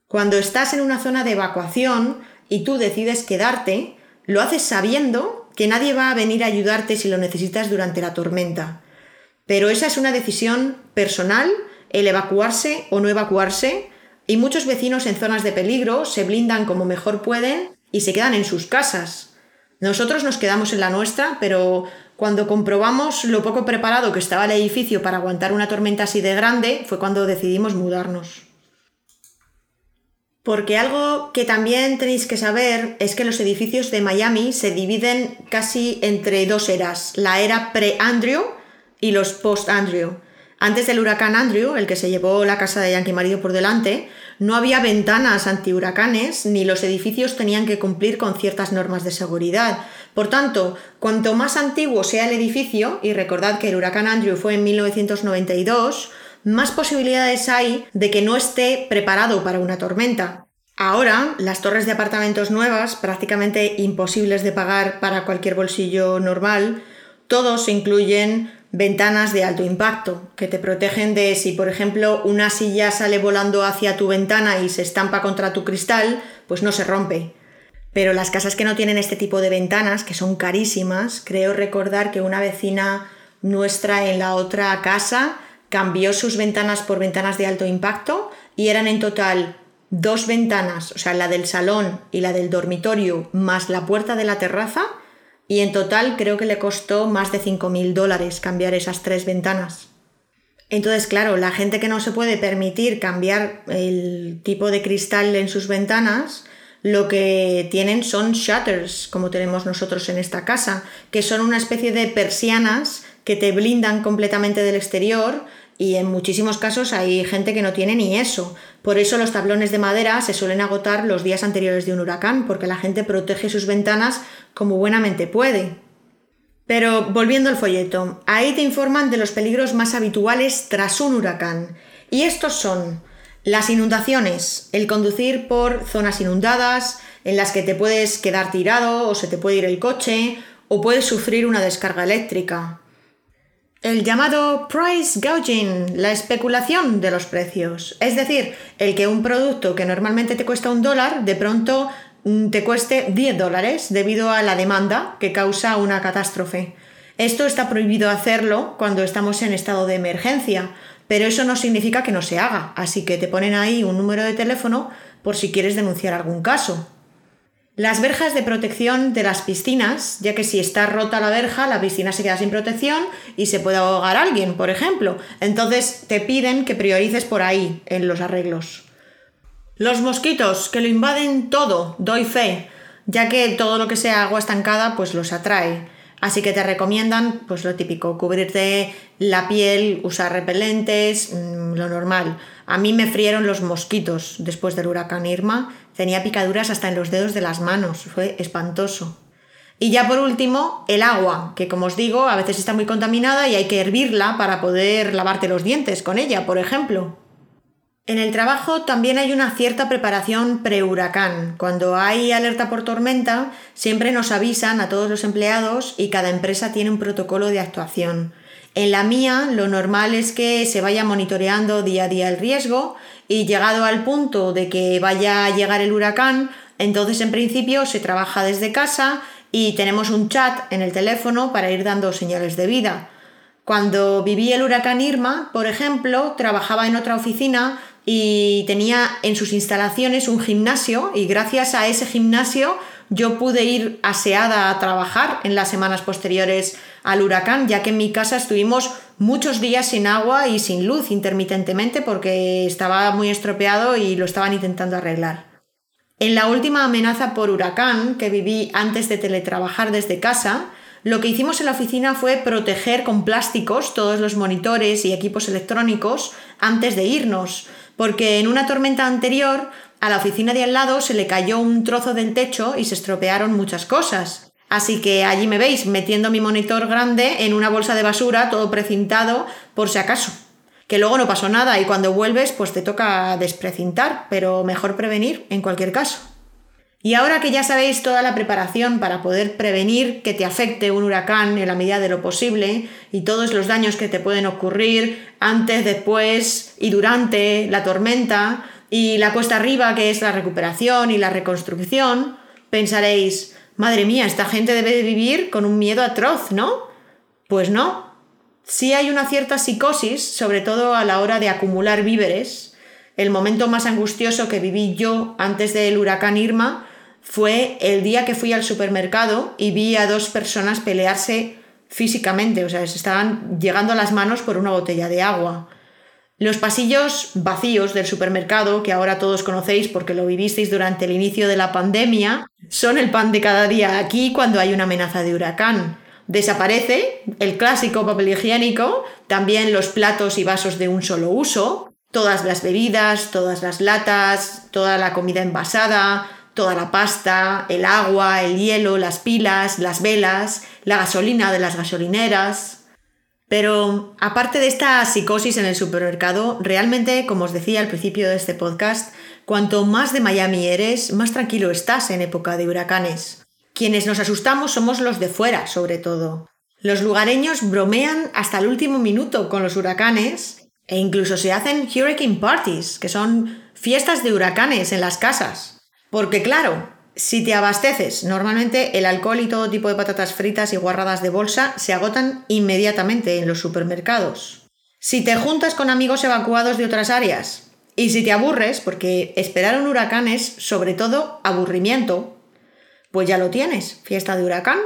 Cuando estás en una zona de evacuación y tú decides quedarte, lo haces sabiendo que nadie va a venir a ayudarte si lo necesitas durante la tormenta. Pero esa es una decisión personal, el evacuarse o no evacuarse, y muchos vecinos en zonas de peligro se blindan como mejor pueden y se quedan en sus casas. Nosotros nos quedamos en la nuestra, pero cuando comprobamos lo poco preparado que estaba el edificio para aguantar una tormenta así de grande, fue cuando decidimos mudarnos. Porque algo que también tenéis que saber es que los edificios de Miami se dividen casi entre dos eras, la era pre-Andrew y los post-Andrew. Antes del huracán Andrew, el que se llevó la casa de Yankee Marido por delante, no había ventanas anti-huracanes ni los edificios tenían que cumplir con ciertas normas de seguridad. Por tanto, cuanto más antiguo sea el edificio, y recordad que el huracán Andrew fue en 1992, más posibilidades hay de que no esté preparado para una tormenta. Ahora, las torres de apartamentos nuevas, prácticamente imposibles de pagar para cualquier bolsillo normal, todos incluyen ventanas de alto impacto, que te protegen de si, por ejemplo, una silla sale volando hacia tu ventana y se estampa contra tu cristal, pues no se rompe. Pero las casas que no tienen este tipo de ventanas, que son carísimas, creo recordar que una vecina nuestra en la otra casa cambió sus ventanas por ventanas de alto impacto y eran en total dos ventanas, o sea, la del salón y la del dormitorio, más la puerta de la terraza, y en total creo que le costó más de 5.000 dólares cambiar esas tres ventanas. Entonces, claro, la gente que no se puede permitir cambiar el tipo de cristal en sus ventanas, lo que tienen son shutters, como tenemos nosotros en esta casa, que son una especie de persianas que te blindan completamente del exterior y en muchísimos casos hay gente que no tiene ni eso. Por eso los tablones de madera se suelen agotar los días anteriores de un huracán, porque la gente protege sus ventanas como buenamente puede. Pero volviendo al folleto, ahí te informan de los peligros más habituales tras un huracán. Y estos son las inundaciones, el conducir por zonas inundadas, en las que te puedes quedar tirado o se te puede ir el coche, o puedes sufrir una descarga eléctrica. El llamado price gouging, la especulación de los precios. Es decir, el que un producto que normalmente te cuesta un dólar, de pronto mm, te cueste 10 dólares debido a la demanda que causa una catástrofe. Esto está prohibido hacerlo cuando estamos en estado de emergencia, pero eso no significa que no se haga, así que te ponen ahí un número de teléfono por si quieres denunciar algún caso. Las verjas de protección de las piscinas, ya que si está rota la verja, la piscina se queda sin protección y se puede ahogar alguien, por ejemplo. Entonces te piden que priorices por ahí en los arreglos. Los mosquitos, que lo invaden todo, doy fe, ya que todo lo que sea agua estancada pues los atrae. Así que te recomiendan pues lo típico, cubrirte la piel, usar repelentes, mm, lo normal. A mí me frieron los mosquitos después del huracán Irma Tenía picaduras hasta en los dedos de las manos, fue espantoso. Y ya por último, el agua, que como os digo, a veces está muy contaminada y hay que hervirla para poder lavarte los dientes con ella, por ejemplo. En el trabajo también hay una cierta preparación pre-huracán. Cuando hay alerta por tormenta, siempre nos avisan a todos los empleados y cada empresa tiene un protocolo de actuación. En la mía, lo normal es que se vaya monitoreando día a día el riesgo y llegado al punto de que vaya a llegar el huracán, entonces en principio se trabaja desde casa y tenemos un chat en el teléfono para ir dando señales de vida. Cuando viví el huracán Irma, por ejemplo, trabajaba en otra oficina y tenía en sus instalaciones un gimnasio y gracias a ese gimnasio yo pude ir aseada a trabajar en las semanas posteriores al huracán, ya que en mi casa estuvimos muchos días sin agua y sin luz intermitentemente porque estaba muy estropeado y lo estaban intentando arreglar. En la última amenaza por huracán que viví antes de teletrabajar desde casa, lo que hicimos en la oficina fue proteger con plásticos todos los monitores y equipos electrónicos antes de irnos, porque en una tormenta anterior a la oficina de al lado se le cayó un trozo del techo y se estropearon muchas cosas. Así que allí me veis metiendo mi monitor grande en una bolsa de basura, todo precintado, por si acaso. Que luego no pasó nada y cuando vuelves pues te toca desprecintar, pero mejor prevenir en cualquier caso. Y ahora que ya sabéis toda la preparación para poder prevenir que te afecte un huracán en la medida de lo posible y todos los daños que te pueden ocurrir antes, después y durante la tormenta y la cuesta arriba que es la recuperación y la reconstrucción, pensaréis, madre mía, esta gente debe de vivir con un miedo atroz, ¿no? Pues no. Sí hay una cierta psicosis, sobre todo a la hora de acumular víveres. El momento más angustioso que viví yo antes del huracán Irma fue el día que fui al supermercado y vi a dos personas pelearse físicamente, o sea, se estaban llegando a las manos por una botella de agua. Los pasillos vacíos del supermercado, que ahora todos conocéis porque lo vivisteis durante el inicio de la pandemia, son el pan de cada día aquí cuando hay una amenaza de huracán. Desaparece el clásico papel higiénico, también los platos y vasos de un solo uso, todas las bebidas, todas las latas, toda la comida envasada, toda la pasta, el agua, el hielo, las pilas, las velas, la gasolina de las gasolineras. Pero aparte de esta psicosis en el supermercado, realmente, como os decía al principio de este podcast, cuanto más de Miami eres, más tranquilo estás en época de huracanes. Quienes nos asustamos somos los de fuera, sobre todo. Los lugareños bromean hasta el último minuto con los huracanes e incluso se hacen hurricane parties, que son fiestas de huracanes en las casas. Porque claro, si te abasteces, normalmente el alcohol y todo tipo de patatas fritas y guarradas de bolsa se agotan inmediatamente en los supermercados. Si te juntas con amigos evacuados de otras áreas, y si te aburres, porque esperar un huracán es sobre todo aburrimiento, pues ya lo tienes, fiesta de huracán.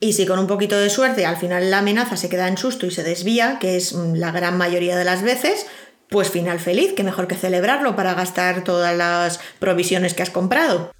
Y si con un poquito de suerte al final la amenaza se queda en susto y se desvía, que es la gran mayoría de las veces, pues final feliz, que mejor que celebrarlo para gastar todas las provisiones que has comprado.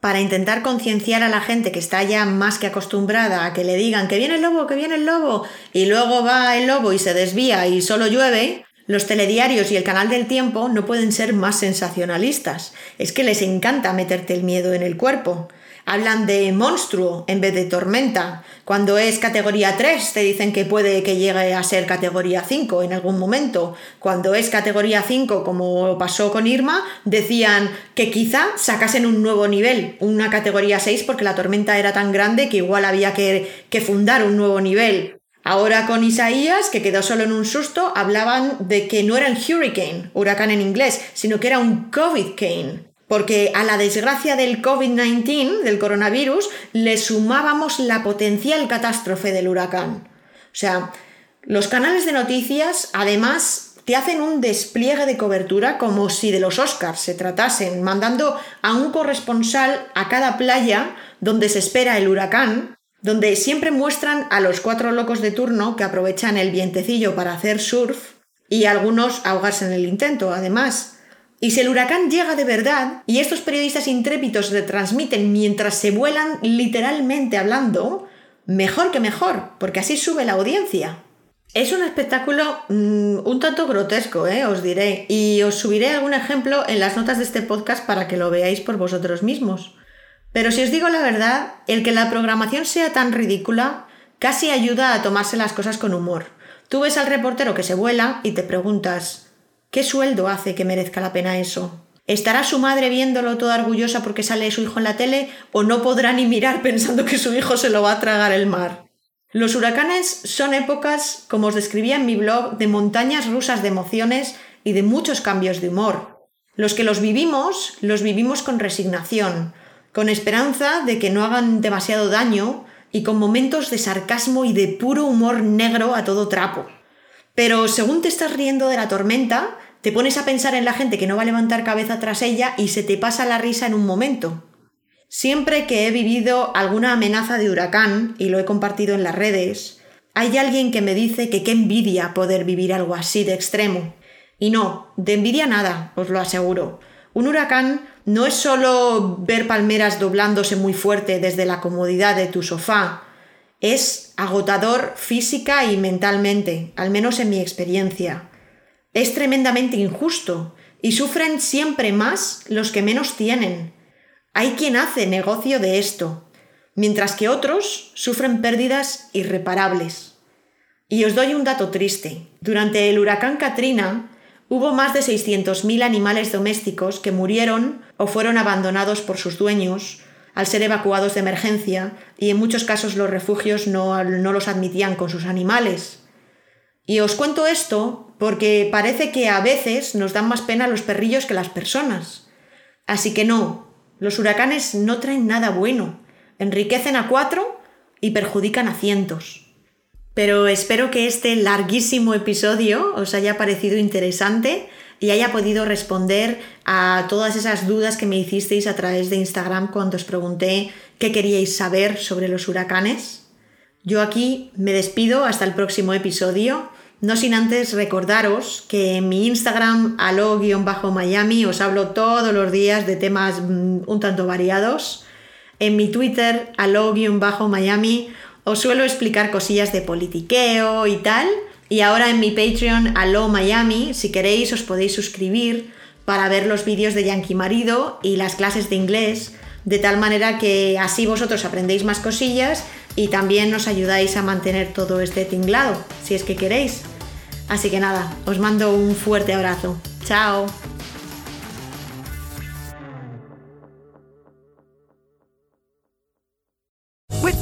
Para intentar concienciar a la gente que está ya más que acostumbrada a que le digan que viene el lobo, que viene el lobo, y luego va el lobo y se desvía y solo llueve, los telediarios y el canal del tiempo no pueden ser más sensacionalistas. Es que les encanta meterte el miedo en el cuerpo. Hablan de monstruo en vez de tormenta. Cuando es categoría 3 te dicen que puede que llegue a ser categoría 5 en algún momento. Cuando es categoría 5 como pasó con Irma, decían que quizá sacasen un nuevo nivel, una categoría 6 porque la tormenta era tan grande que igual había que, que fundar un nuevo nivel. Ahora con Isaías, que quedó solo en un susto, hablaban de que no era un hurricane, huracán en inglés, sino que era un COVID-cane porque a la desgracia del COVID-19, del coronavirus, le sumábamos la potencial catástrofe del huracán. O sea, los canales de noticias, además, te hacen un despliegue de cobertura como si de los Oscars se tratasen, mandando a un corresponsal a cada playa donde se espera el huracán, donde siempre muestran a los cuatro locos de turno que aprovechan el vientecillo para hacer surf y algunos ahogarse en el intento, además. Y si el huracán llega de verdad y estos periodistas intrépidos retransmiten mientras se vuelan literalmente hablando, mejor que mejor, porque así sube la audiencia. Es un espectáculo mm, un tanto grotesco, ¿eh? os diré, y os subiré algún ejemplo en las notas de este podcast para que lo veáis por vosotros mismos. Pero si os digo la verdad, el que la programación sea tan ridícula casi ayuda a tomarse las cosas con humor. Tú ves al reportero que se vuela y te preguntas, ¿Qué sueldo hace que merezca la pena eso? ¿Estará su madre viéndolo toda orgullosa porque sale su hijo en la tele o no podrá ni mirar pensando que su hijo se lo va a tragar el mar? Los huracanes son épocas, como os describía en mi blog, de montañas rusas de emociones y de muchos cambios de humor. Los que los vivimos, los vivimos con resignación, con esperanza de que no hagan demasiado daño y con momentos de sarcasmo y de puro humor negro a todo trapo. Pero según te estás riendo de la tormenta, te pones a pensar en la gente que no va a levantar cabeza tras ella y se te pasa la risa en un momento. Siempre que he vivido alguna amenaza de huracán, y lo he compartido en las redes, hay alguien que me dice que qué envidia poder vivir algo así de extremo. Y no, de envidia nada, os lo aseguro. Un huracán no es solo ver palmeras doblándose muy fuerte desde la comodidad de tu sofá, es agotador física y mentalmente, al menos en mi experiencia. Es tremendamente injusto y sufren siempre más los que menos tienen. Hay quien hace negocio de esto, mientras que otros sufren pérdidas irreparables. Y os doy un dato triste. Durante el huracán Katrina, Hubo más de 600.000 animales domésticos que murieron o fueron abandonados por sus dueños al ser evacuados de emergencia y en muchos casos los refugios no, no los admitían con sus animales. Y os cuento esto porque parece que a veces nos dan más pena los perrillos que las personas. Así que no, los huracanes no traen nada bueno, enriquecen a cuatro y perjudican a cientos. Pero espero que este larguísimo episodio os haya parecido interesante y haya podido responder a todas esas dudas que me hicisteis a través de Instagram cuando os pregunté qué queríais saber sobre los huracanes. Yo aquí me despido hasta el próximo episodio, no sin antes recordaros que en mi Instagram alo-miami os hablo todos los días de temas mm, un tanto variados. En mi Twitter alo-miami os suelo explicar cosillas de politiqueo y tal. Y ahora en mi Patreon, Allo Miami, si queréis os podéis suscribir para ver los vídeos de Yankee Marido y las clases de inglés, de tal manera que así vosotros aprendéis más cosillas y también nos ayudáis a mantener todo este tinglado, si es que queréis. Así que nada, os mando un fuerte abrazo. Chao.